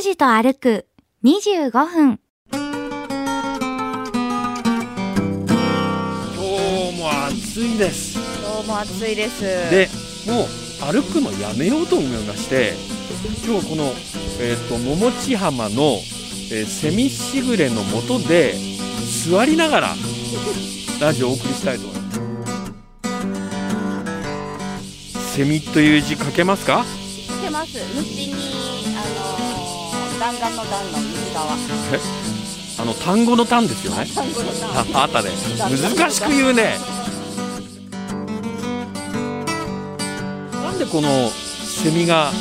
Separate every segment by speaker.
Speaker 1: 拓司と歩く25分。
Speaker 2: 今日も暑いです
Speaker 3: 今日も暑いです。
Speaker 2: でもう歩くのやめようと思いまして今日この、えー、と桃地浜の、えーセミしぐれの下で座りながらラジオをお送りしたいと思いますセミという字書けますか？
Speaker 3: つけます。後に、あのー、弾丸の弾の右側。
Speaker 2: あの単語の単ですよね？
Speaker 3: 単語の
Speaker 2: あ
Speaker 3: 弾。
Speaker 2: あったね。難しく言うね。なんでこのセミが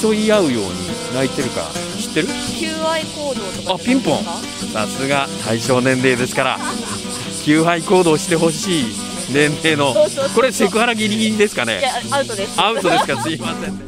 Speaker 2: 競い合うように鳴いてるか知ってる？
Speaker 3: 求愛行動とか。
Speaker 2: あピンポン。さすが対象年齢ですから。求愛行動してほしい年齢の。これセクハラギリギリですかね？
Speaker 3: いや、アウトです。
Speaker 2: アウトですか？すいません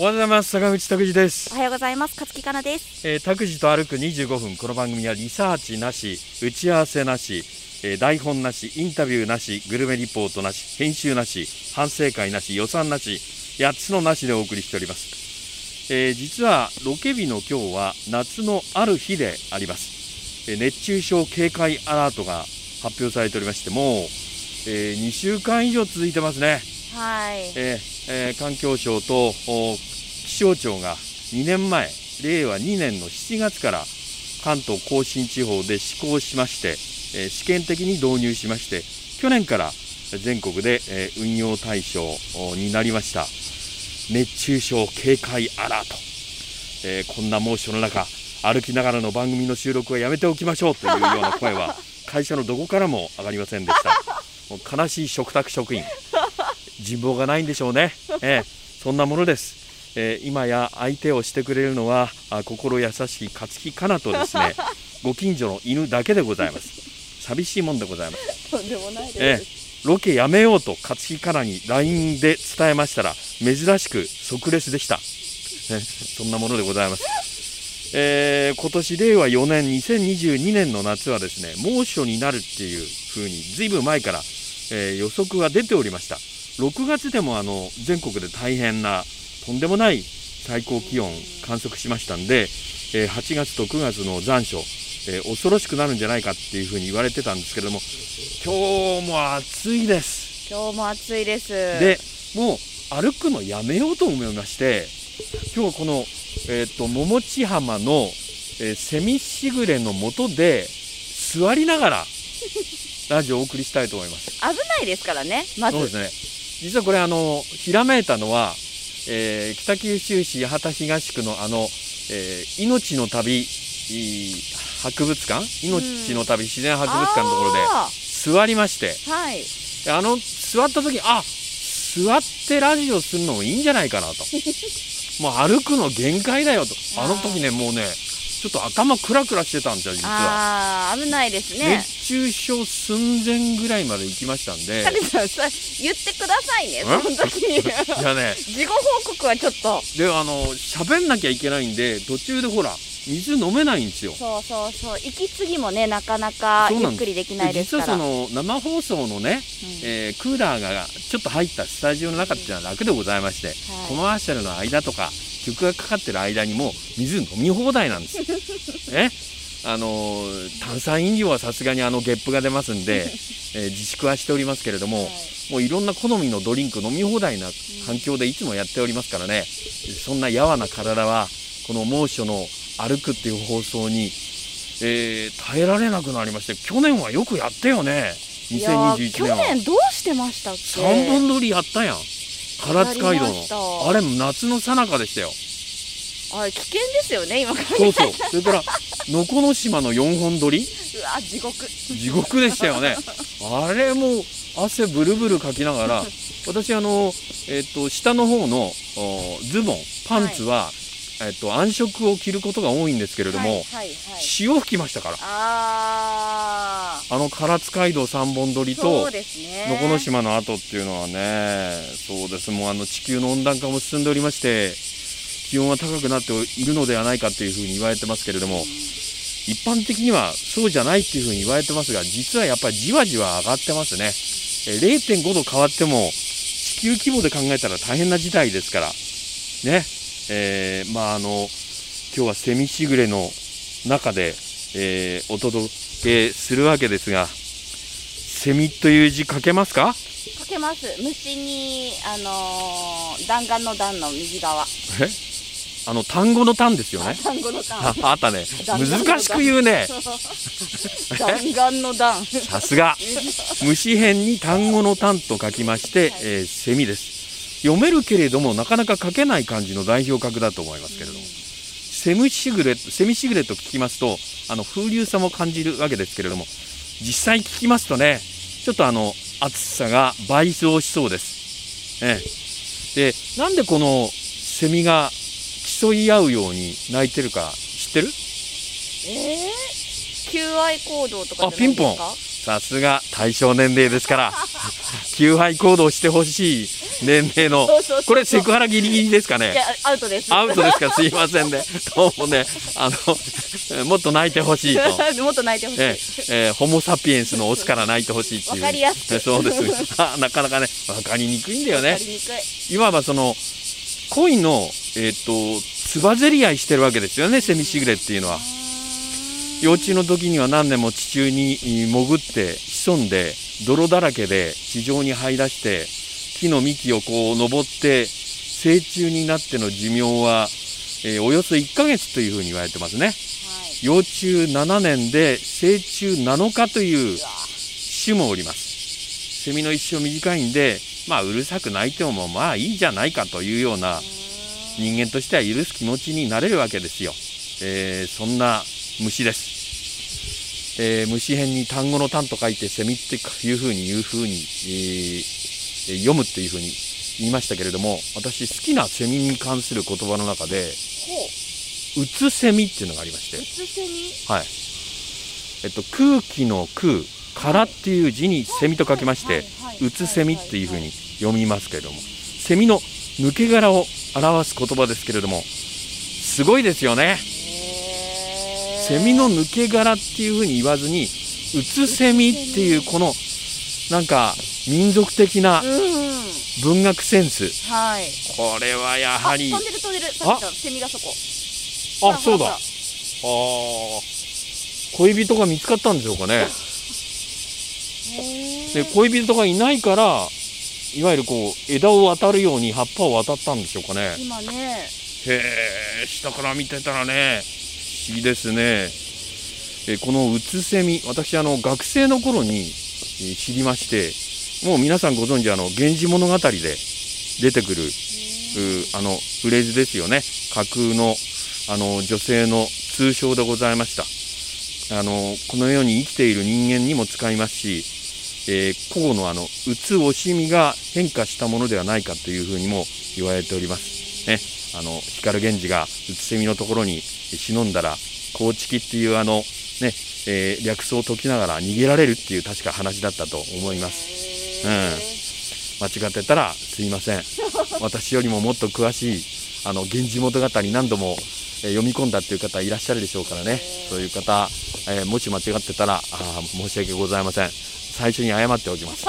Speaker 2: おはようございます坂口拓司です
Speaker 3: おはようございます。勝木かなです。
Speaker 2: えー、拓司と歩く25分この番組はリサーチなし打ち合わせなし、えー台本なしインタビューなしグルメリポートなし編集なし反省会なし予算なし8つのなしでお送りしております、えー実はロケ日の今日は夏のある日であります、えー熱中症警戒アラートが発表されておりましてもう、え2週間以上続いてますね
Speaker 3: はい。
Speaker 2: えーえー環境省と気象庁が2年前令和2年の7月から関東甲信地方で施行しまして、えー試験的に導入しまして去年から全国で、えー運用対象になりました。熱中症警戒アラート、えーこんな猛暑の中歩きながらの番組の収録はやめておきましょう。というような声は会社のどこからも上がりませんでした。もう悲しい食卓職員。人望がないんでしょうね、ええ。そんなものです、えー今や相手をしてくれるのはあ心優しい勝木かなとですね ご近所の犬だけでございます。寂しいもんでございます。
Speaker 3: とんでもない
Speaker 2: え
Speaker 3: です。
Speaker 2: えロケやめようと勝木かなに LINE で伝えましたら珍しく即レスでした、ねそんなものでございます。えー今年令和4年2022年の夏はですね猛暑になるっていう風にずいぶん前から、えー予測が出ておりました6月でもあの全国で大変なとんでもない最高気温観測しましたんで、えー8月と9月の残暑、えー恐ろしくなるんじゃないかっていう風に言われてたんですけれども今日も暑いです
Speaker 3: 今日も暑いです。
Speaker 2: でもう歩くのやめようと思いまして今日はこの、えー、と桃地浜の、えーセミしぐれの下で座りながらラジオをお送りしたいと思います。
Speaker 3: 危ないですからね。まず。
Speaker 2: そうですね実はこれあのひらめいたのは、えー北九州市八幡東区のあの、えー命の旅博物館？命の旅自然博物館のところで
Speaker 3: あ
Speaker 2: 座りまして。
Speaker 3: ーはい。
Speaker 2: であの座った時あ座ってラジオするのもいいんじゃないかなと。もう歩くの限界だよと。あの時ねもうねちょっと頭クラクラしてたんですよ実は
Speaker 3: ああ、危ないですね。
Speaker 2: 熱中症寸前ぐらいまで行きましたんで
Speaker 3: さんさ言ってくださいね、
Speaker 2: ん
Speaker 3: その時に。
Speaker 2: いやね
Speaker 3: 事後報告はちょっと。
Speaker 2: であの喋んなきゃいけないんで途中でほら水飲めないんですよ。
Speaker 3: そうそうそう、息継ぎもね、なかなかゆっくりできないですから。
Speaker 2: 実はその生放送のね、
Speaker 3: うん。
Speaker 2: えークーラーがちょっと入ったスタジオの中っていうのは楽でございまして、コマーシャルの間とか曲がかかってる間にも水飲み放題なんです。ねあのー炭酸飲料はさすがにあのゲップが出ますんで、えー自粛はしておりますけれども、
Speaker 3: はい。
Speaker 2: もういろんな好みのドリンク飲み放題な環境でいつもやっておりますからね、そんなやわな体はこの猛暑の歩くっていう放送に、えー耐えられなくなりまして去年はよくやったよね。
Speaker 3: いやー
Speaker 2: 2021
Speaker 3: 去
Speaker 2: 年は。
Speaker 3: 年どうしてましたっけ
Speaker 2: ？3本撮りやったやん。唐津街道の。あれ夏の最中でしたよ。
Speaker 3: あれ危険ですよね今から。
Speaker 2: そうそう。それから 能古の島の4本撮り。
Speaker 3: うわ地獄。
Speaker 2: 地獄でしたよね。あれも汗ブルブルかきながら 私あの、えっと下の方のおズボンパンツは、えっと、暗色を着ることが多いんですけれども、
Speaker 3: はいはいはい、
Speaker 2: 潮吹きましたから。
Speaker 3: あ
Speaker 2: あの唐津街道三本取
Speaker 3: ー
Speaker 2: りと能古島の後っていうのはねそうです。もうあの地球の温暖化も進んでおりまして気温は高くなっているのではないかというふうに言われてますけれども一般的にはそうじゃないっていうふうに言われてますが実はやっぱりじわじわ上がってますね。えー0.5度変わっても地球規模で考えたら大変な事態ですから。ねえーまああの今日はセミしぐれの中で、えーお届けするわけですがセミという字書けますか？
Speaker 3: かけます。虫にあのー弾丸の弾の右側。
Speaker 2: え？あの単語の単ですよね？
Speaker 3: 弾語の弾
Speaker 2: ああったね。難しく言うね。
Speaker 3: 弾丸の弾。
Speaker 2: さすが。虫編に単語の単と書きまして、えーセミです読めるけれどもなかなか書けない漢字の代表格だと思いますけれども、セミシグレセミシグレと聞きますとあの風流さも感じるわけですけれども。実際聞きますとねちょっとあの暑さが倍増しそうです、ええ。でなんでこのセミが競い合うように鳴いてるか知ってる？
Speaker 3: えー、求愛行動とか？
Speaker 2: あピンポンさすが対象年齢ですから 求愛行動してほしい年齢のこれセクハラギリギリですかね？
Speaker 3: アウトです。
Speaker 2: アウトですか？すいませんね。どうもねあのもっと泣いてほしいと。
Speaker 3: もっと泣いてほしい、
Speaker 2: えええーホモ・サピエンスのオスから泣いてほしいっていう。
Speaker 3: わかりやすく
Speaker 2: えそうです。あなかなかね分かりにくいんだよね。
Speaker 3: い。
Speaker 2: わばその恋のえっ、とつばぜり合いしてるわけですよねセミシグレっていうのは幼虫の時には何年も地中に潜って潜んで泥だらけで地上に這い出して木の幹をこう登って成虫になっての寿命は、えーおよそ1ヶ月というふうに言われてますね。
Speaker 3: はい。
Speaker 2: 幼虫7年で成虫7日という種もおります。セミの一生短いんでまあうるさく鳴いてもまあいいじゃないかというような人間としては許す気持ちになれるわけですよ、えーそんな虫です、えー虫編に単語の単と書いてセミっていうふうに言うふうに、えーえー読むっていうふうに言いましたけれども私好きなセミに関する言葉の中で
Speaker 3: ほ
Speaker 2: う。つセミっていうのがありまして。はい。えっと、空気の空、からっていう字にセミと書きまして、うつセミっていうふうに読みますけれども、セミの抜け殻を表す言葉ですけれども、すごいですよね。セミの抜け殻っていうふうに言わずに、うつセミっていうこの、なんか、民族的な
Speaker 3: うん。
Speaker 2: 文学センス。
Speaker 3: はい。
Speaker 2: これはや
Speaker 3: あ
Speaker 2: はり、
Speaker 3: 飛んでる飛んでる。さっきのセミがそこ。
Speaker 2: あ、そうだ。あ恋人が見つかったんでしょうかね。で恋人がいないからいわゆるこう枝を渡るように葉っぱを渡ったんでしょうかね。
Speaker 3: 今ね。
Speaker 2: へえ下から見てたらね不思議ですね。えこのうつセミ私あの学生の頃にえー知りましてもう皆さんご存知あの「源氏物語」で出てくるうあのフレーズですよね。架空のあの女性の通称でございました。あのこの世に生きている人間にも使いますし、えー古語のあの「うつ惜しみ」が変化したものではないかというふうにも言われております。ね、あの光源氏がうつセミのところに忍んだら高知っていうあの、ねえー略称を解きながら逃げられるっていう確か話だったと思います。間違ってたらすいません。私よりももっと詳しいあの源氏物語何度も、えー読み込んだっていう方いらっしゃるでしょうからね。そういう方、えーもし間違ってたらあー申し訳ございません。最初に謝っておきます。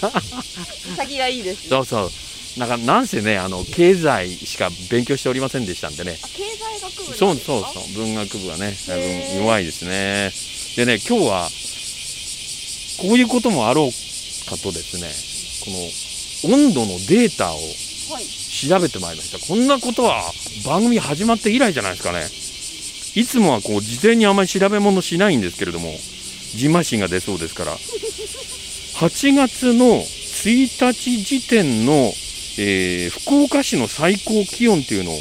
Speaker 3: 先がいいですね。
Speaker 2: そうそうなんかなんせねあの経済しか勉強しておりませんでしたんでね。
Speaker 3: あ経済学部
Speaker 2: そうそうそう。文学部はねだいぶ
Speaker 3: へー。
Speaker 2: 弱いですね。でね今日はこういうこともあろうかとですねこの温度のデータを
Speaker 3: はい。
Speaker 2: 調べてまいりました。こんなことは番組始まって以来じゃないですかね。いつもはこう事前にあまり調べ物しないんですけれどもジンマシンが出そうですから。8月の1日時点の、えー福岡市の最高気温っていうのを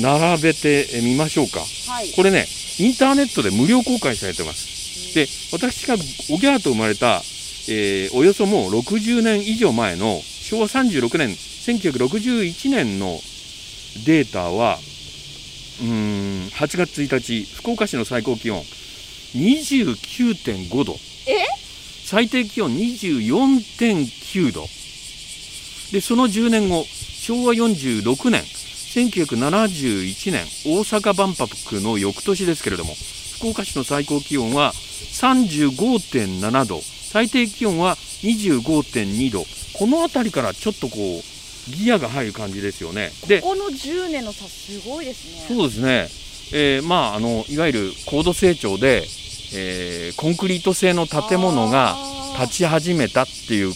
Speaker 2: 並べてみましょうか。
Speaker 3: はい。
Speaker 2: これねインターネットで無料公開されてます。で私がおぎゃーと生まれた、えーおよそもう60年以上前の昭和36年1961年のデータはーん8月1日福岡市の最高気温29.5度。
Speaker 3: え？
Speaker 2: 最低気温24.9度でその10年後昭和46年1971年大阪万博の翌年ですけれども福岡市の最高気温は35.7度最低気温は25.2度。この辺りからちょっとこうギアが入る感じですよね。で
Speaker 3: ここの10年の差すごいですね。
Speaker 2: そうですね、えーまああのいわゆる高度成長で、えーコンクリート製の建物が立ち始めたっていう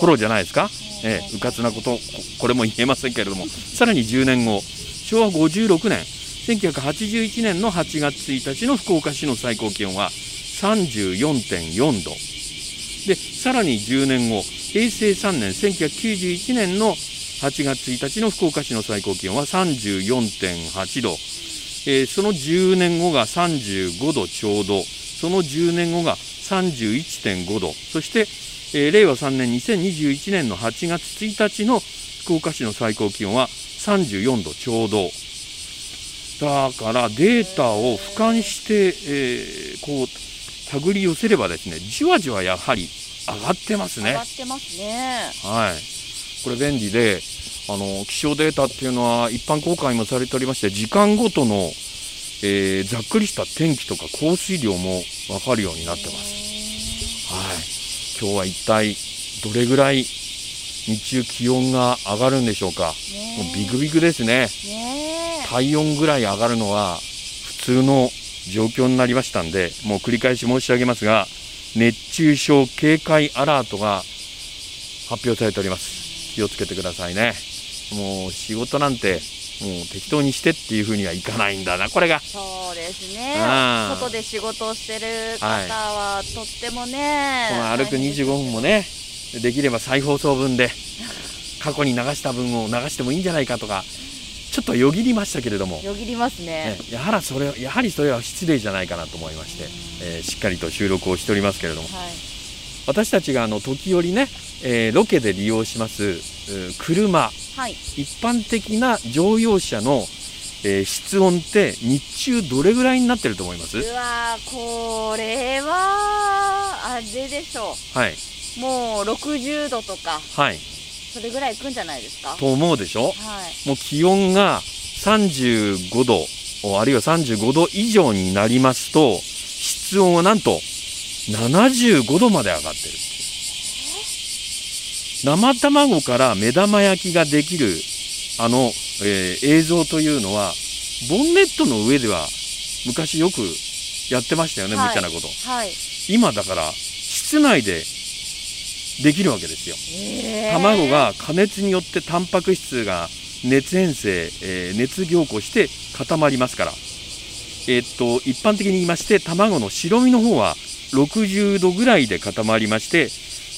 Speaker 2: 頃じゃないですか、えー、うかつなことここれも言えませんけれども。さらに10年後昭和56年1981年の8月1日の福岡市の最高気温は34.4度。でさらに10年後平成3年1991年の8月1日の福岡市の最高気温は34.8度、えーその10年後が35度ちょうど。その10年後が31.5度。そして、えー令和3年2021年の8月1日の福岡市の最高気温は34度ちょうど。だからデータを俯瞰して、えーこう手繰り寄せればですねじわじわやはり上がってますね。
Speaker 3: 上が。ってますね。
Speaker 2: はい、これ便利であの気象データっていうのは一般公開もされておりまして時間ごとの、えーざっくりした天気とか降水量も分かるようになってます。はい、今日は一体どれぐらい日中気温が上がるんでしょうか。もうビクビクですね。体温ぐらい上がるのは普通の状況になりましたんで、もう繰り返し申し上げますが、熱中症警戒アラートが発表されております。気をつけてくださいね。もう仕事なんて、もう適当にしてっていうふうにはいかないんだな、これが。
Speaker 3: そうですね。外で仕事をしてる方はとってもね、
Speaker 2: この歩く25分もね、できれば再放送分で、過去に流した分を流してもいいんじゃないかとか、ちょっとよぎりましたけれども、
Speaker 3: よぎりますね。
Speaker 2: ねやはりそれやはりそれは失礼じゃないかなと思いまして、えーしっかりと収録をしておりますけれども。
Speaker 3: はい。
Speaker 2: 私たちがあの時折ね、えーロケで利用します車
Speaker 3: はい。
Speaker 2: 一般的な乗用車の、えー室温って日中どれぐらいになってると思います？
Speaker 3: うわーこれはあれでしょ
Speaker 2: はい、
Speaker 3: うもう60度とか。
Speaker 2: はい、
Speaker 3: それぐらいいくんじゃないですか？
Speaker 2: と思うでしょ？
Speaker 3: はい。
Speaker 2: もう気温が35度おあるいは35度以上になりますと室温はなんと75度まで上がってる生卵から目玉焼きができるあの、えー映像というのはボンネットの上では昔よくやってましたよね、
Speaker 3: はい。
Speaker 2: 無茶なこと。
Speaker 3: はい。
Speaker 2: 今だから室内でできるわけですよ。
Speaker 3: えー。
Speaker 2: 卵が加熱によってタンパク質が熱変性、えー熱凝固して固まりますから、えーっと一般的に言いまして卵の白身の方は60度ぐらいで固まりまして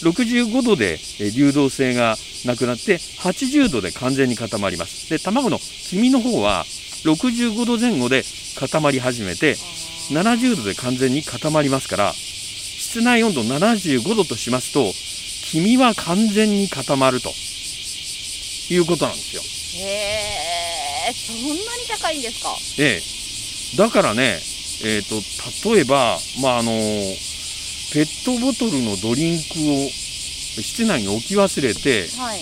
Speaker 2: 65度でえー流動性がなくなって80度で完全に固まります。で卵の黄身の方は65度前後で固まり始めて70度で完全に固まりますから室内温度75度としますと黄身は完全に固まると。いうことなんですよ。
Speaker 3: へえそんなに高いんですか？
Speaker 2: ええ、だからね、えー、と例えば、まああのペットボトルのドリンクを室内に置き忘れて
Speaker 3: はい。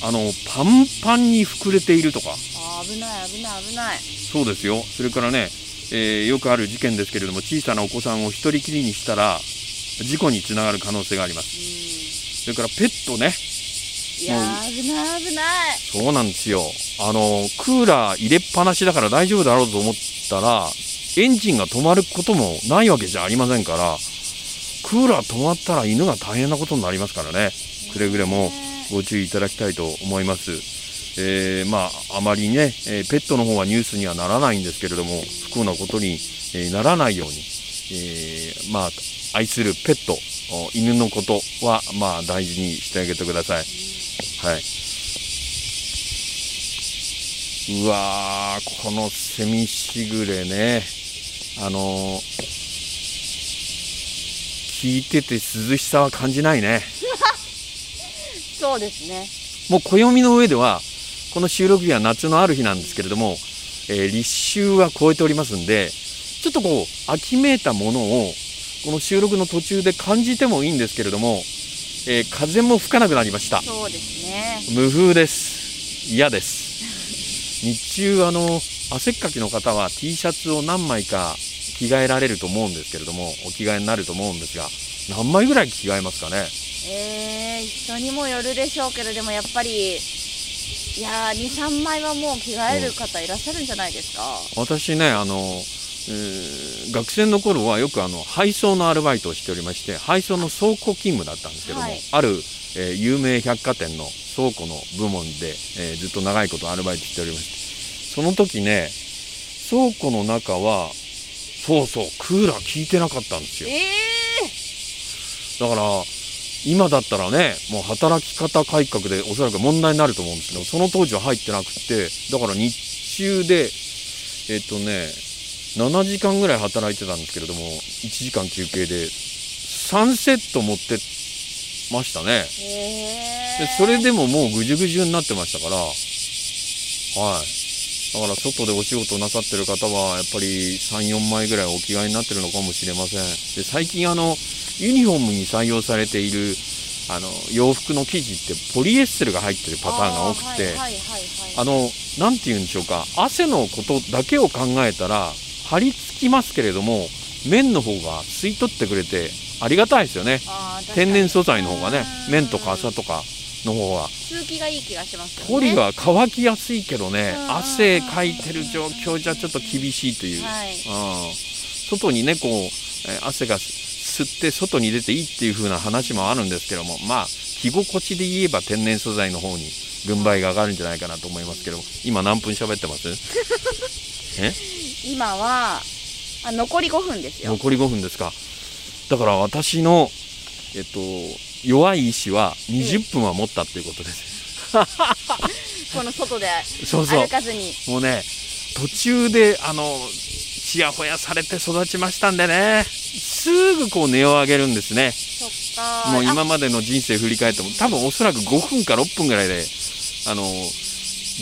Speaker 2: あのパンパンに膨れているとか。
Speaker 3: 危ない危ない危ない。
Speaker 2: そうですよ。それからね、えーよくある事件ですけれども小さなお子さんを一人きりにしたら事故につながる可能性があります。
Speaker 3: う
Speaker 2: それからペットね。
Speaker 3: んいやー危ない危ない。
Speaker 2: そうなんですよ。あの、クーラー入れっぱなしだから大丈夫だろうと思ったら、エンジンが止まることもないわけじゃありませんから、クーラー止まったら犬が大変なことになりますからね。くれぐれもご注意いただきたいと思います。えーまあ、あまりね、えーペットの方はニュースにはならないんですけれども、不幸なことに、えーならないように、えーまあ、愛するペット、お犬のことは、まあ、大事にしてあげてください。はい。うわー、このセミしぐれね、あのー聞いてて涼しさは感じないね。
Speaker 3: そうですね。
Speaker 2: もう暦の上では、この収録日は夏のある日なんですけれども、えー立秋は超えておりますんでちょっとこう秋めいたものをこの収録の途中で感じてもいいんですけれども、えー風も吹かなくなりました。
Speaker 3: そうですね。
Speaker 2: 無風です。嫌です。日中あの汗っかきの方は T シャツを何枚か着替えられると思うんですけれどもお着替えになると思うんですが何枚ぐらい着替えますかね？
Speaker 3: えー、人にもよるでしょうけどでもやっぱりいやー23枚はもう着替える方いらっしゃるんじゃないですか、
Speaker 2: 私ねあの、えー学生の頃はよくあの配送のアルバイトをしておりまして配送の倉庫勤務だったんですけども、
Speaker 3: はい。
Speaker 2: ある、えー有名百貨店の倉庫の部門で、えーずっと長いことアルバイトしておりましてその時ね倉庫の中はそうそう。クーラー効いてなかったんですよ。
Speaker 3: え
Speaker 2: だから今だったらねもう働き方改革でおそらく問題になると思うんですけどその当時は入ってなくってだから日中でえっ、とね7時間ぐらい働いてたんですけれども1時間休憩で3セット持ってましたね。
Speaker 3: ー、え
Speaker 2: でそれでももうぐじゅぐじゅになってましたからはいだから外でお仕事なさってる方はやっぱり34枚ぐらいお着替えになってるのかもしれません。で最近あのユニフォームに採用されているあの洋服の生地ってポリエステルが入ってるパターンが多くてあのなんて言うんでしょうか汗のことだけを考えたら張り付きますけれども綿の方が吸い取ってくれてありがたいですよね。天然素材の方がね
Speaker 3: うん。
Speaker 2: 綿とか麻とかの方は。
Speaker 3: 通気がいい気がしますよね。
Speaker 2: ポリは乾きやすいけどね
Speaker 3: うん。
Speaker 2: 汗かいてる状況じゃちょっと厳しいという、
Speaker 3: はい。
Speaker 2: うん。外にねこう、えー汗が吸って外に出ていいっていう風な話もあるんですけどもまあ着心地で言えば天然素材の方に軍配が上がるんじゃないかなと思いますけど今何分喋ってます？え？
Speaker 3: 今はあ残り5分ですよ。
Speaker 2: 残り5分ですか。だから私のえっと弱い意志は20分は持ったっていうことです、
Speaker 3: この外で
Speaker 2: そうそう。
Speaker 3: 歩かずに。
Speaker 2: もうね途中であのちやほやされて育ちましたんでね。すぐこう値を上げるんですね。もう
Speaker 3: あ。
Speaker 2: 今までの人生振り返っても多分おそらく5分か6分ぐらいであの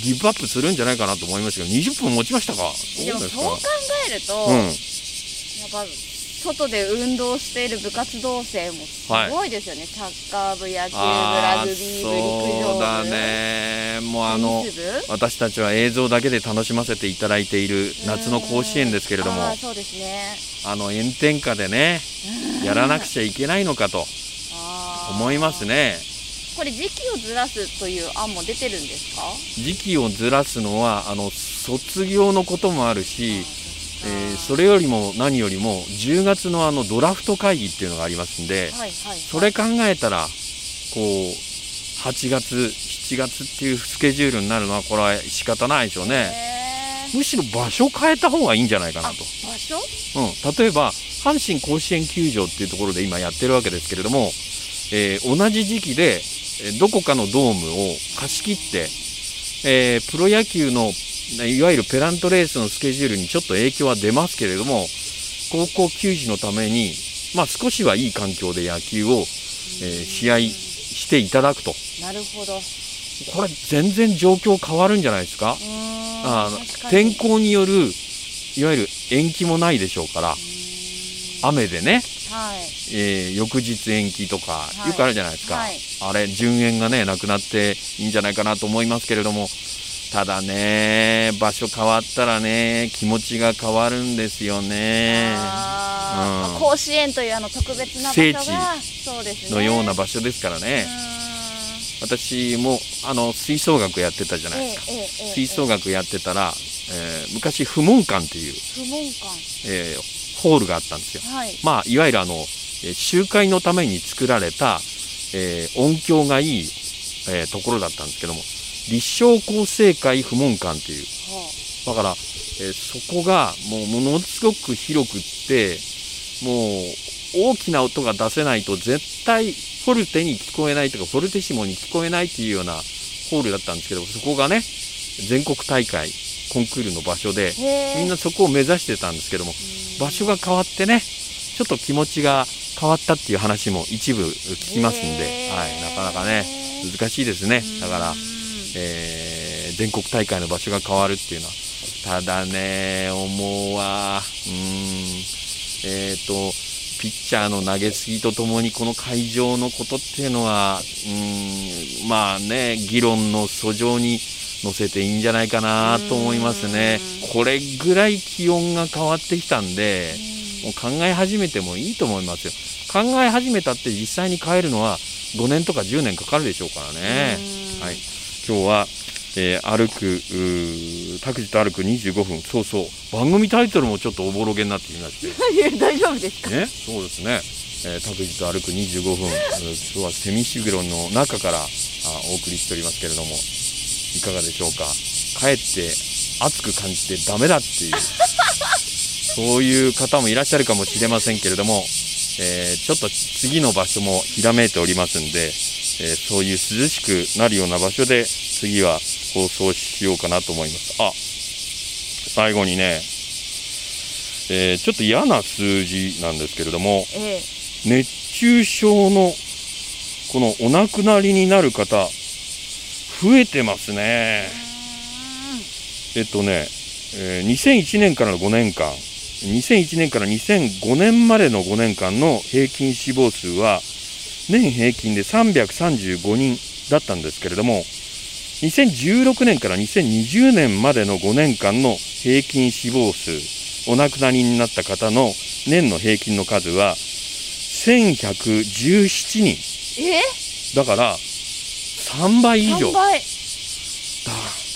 Speaker 2: ギブアップするんじゃないかなと思いますけど20分持ちましたか？どで
Speaker 3: もそう考えると、
Speaker 2: うん。
Speaker 3: やっぱ外で運動している部活動生もすごいですよね、サッカー部、野球部、ラグビー部、陸上部、
Speaker 2: そうだね。もうあの私たちは映像だけで楽しませていただいている夏の甲子園ですけれども。
Speaker 3: あーそうですね。
Speaker 2: あの炎天下でね やらなくちゃいけないのかと。思いますね。
Speaker 3: これ時期をずらすという案も出てるんですか？
Speaker 2: 時期をずらすのはあの卒業のこともあるし、えーそれよりも何よりも10月のあのドラフト会議っていうのがありますんで
Speaker 3: はいはい
Speaker 2: それ考えたらこう8月7月っていうスケジュールになるのはこれは仕方ないでしょうね。むしろ場所変えた方がいいんじゃないかな
Speaker 3: あ
Speaker 2: と、
Speaker 3: 場所？
Speaker 2: うん、例えば阪神甲子園球場っていうところで今やってるわけですけれども、えー同じ時期でえーどこかのドームを貸し切って、えープロ野球のいわゆるペナントレースのスケジュールにちょっと影響は出ますけれども高校球児のために、まあ、少しはいい環境で野球を、えー試合していただくと。
Speaker 3: なるほど。う
Speaker 2: これ全然状況変わるんじゃないですか？あ天候によるいわゆる延期もないでしょうから雨でね、
Speaker 3: はい。
Speaker 2: えー翌日延期とか
Speaker 3: はい。
Speaker 2: よくあるじゃないですか、
Speaker 3: はい。
Speaker 2: あれ順延がねなくなっていいんじゃないかなと思いますけれどもただね場所変わったらね気持ちが変わるんですよね。うん。
Speaker 3: 甲子園というあの特別な場
Speaker 2: 聖
Speaker 3: 所がそうですね。
Speaker 2: のような場所ですからね。私もあの吹奏楽やってたじゃ
Speaker 3: うん
Speaker 2: ない。ですか、
Speaker 3: えええ。
Speaker 2: 吹奏楽やってたら、えー昔不問館っていう、
Speaker 3: 不問館。
Speaker 2: えーホールがあったんですよ。
Speaker 3: はい。
Speaker 2: まあ、いわゆるあの、えー集会のために作られた、えー音響がいい、えーところだったんですけども立正厚生会不問館っていう。
Speaker 3: は
Speaker 2: だから、えーそこがもうものすごく広くってもう大きな音が出せないと絶対フォルテに聞こえないとかフォルテシモに聞こえないっていうようなホールだったんですけどそこがね全国大会コンクールの場所でみんなそこを目指してたんですけども場所が変わってねちょっと気持ちが変わったっていう話も一部聞きますんで、はい、なかなかね難しいですね。だから
Speaker 3: うん、
Speaker 2: えー全国大会の場所が変わるっていうのはただね、思うわ。うん。えっ、と、ピッチャーの投げすぎとともに、この会場のことっていうのは、うん、まあね、議論の訴状に乗せていいんじゃないかなと思いますね。これぐらい気温が変わってきたんで、もう考え始めてもいいと思いますよ。考え始めたって実際に変えるのは5年とか10年かかるでしょうからね。はい。今日は、えー歩く、うー拓司と歩く25分。そうそう。番組タイトルもちょっとおぼろげになってきまして。
Speaker 3: 大丈夫ですか？
Speaker 2: ね、そうですね。えー、拓司と歩く25分。えー今日はセミシグロの中からあお送りしておりますけれども、いかがでしょうか？かえって暑く感じてダメだっていう、そういう方もいらっしゃるかもしれませんけれども、えーちょっと次の場所もひらめいておりますんで、えーそういう涼しくなるような場所で次は放送しようかなと思います。あ、最後にね、えーちょっと嫌な数字なんですけれども、
Speaker 3: ええ
Speaker 2: 熱中症のこのお亡くなりになる方、増えてますね。えっとね、えー2001年からの5年間、2001年から2005年までの5年間の平均死亡数は、年平均で335人だったんですけれども、2016年から2020年までの5年間の平均死亡数、お亡くなりになった方の年の平均の数は、1117人。
Speaker 3: え？
Speaker 2: だから、3倍以上。
Speaker 3: 3倍
Speaker 2: だ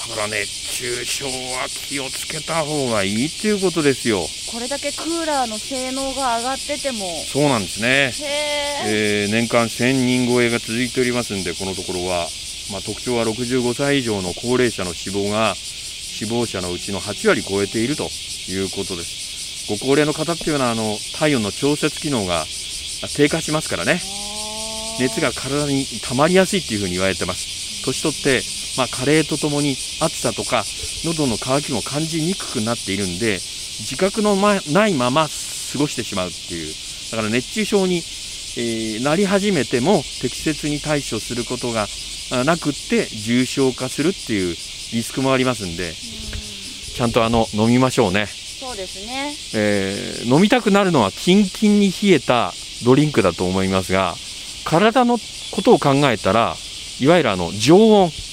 Speaker 2: だから熱中症は気をつけた方がいいっていうことですよ。
Speaker 3: これだけクーラーの性能が上がってても
Speaker 2: そうなんですね。
Speaker 3: へえ
Speaker 2: えー年間1000人超えが続いておりますんで、このところは、まあ、特徴は65歳以上の高齢者の死亡が、死亡者のうちの8割超えているということです。ご高齢の方っていうのは、あの、体温の調節機能があ低下しますからね。熱が体に溜まりやすいっていうふうに言われてます。年取って、まあ、加齢とともに暑さとか喉の渇きも感じにくくなっているんで、自覚のまないまま過ごしてしまうっていう。だから熱中症に、えーなり始めても適切に対処することがあなくって重症化するっていうリスクもありますんで、ちゃんとあの飲みましょうね。
Speaker 3: そうですね
Speaker 2: えー飲みたくなるのはキンキンに冷えたドリンクだと思いますが体のことを考えたらいわゆるあの常温普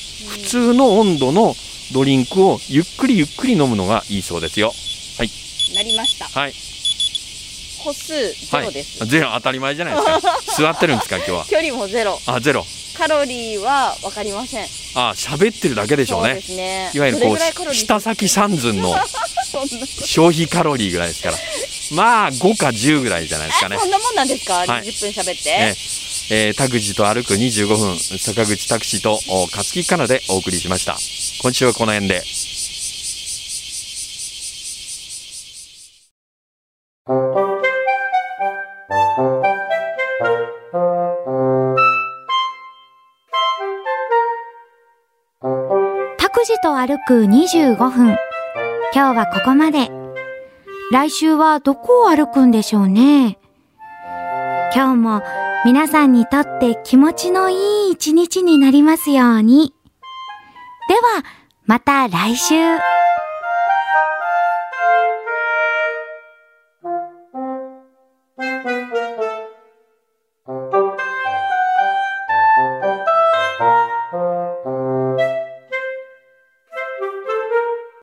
Speaker 2: 通の温度のドリンクをゆっくりゆっくり飲むのがいいそうですよ。
Speaker 3: なりました。
Speaker 2: はい。
Speaker 3: 歩数ゼ
Speaker 2: はい
Speaker 3: ロです、
Speaker 2: ゼロ当たり前じゃないですか。座ってるんですか今日は？
Speaker 3: 距離もゼロ。
Speaker 2: あゼロ。
Speaker 3: カロリーは分かりません。
Speaker 2: あ喋ってるだけでしょう
Speaker 3: そうで
Speaker 2: ね
Speaker 3: すね。
Speaker 2: いわゆるこう下先三寸の 消費カロリーぐらいですから。まあ5か10ぐらいじゃないですかね。
Speaker 3: えそんなもんなんですか、
Speaker 2: はい。
Speaker 3: 20分喋って、
Speaker 2: ええー、タクジと歩く25分、坂口タクシとお勝木かなでお送りしました。今週はこの辺で。
Speaker 1: 拓司と歩く25分。今日はここまで。来週はどこを歩くんでしょうね。今日も皆さんにとって気持ちのいい一日になりますように。では、また来週。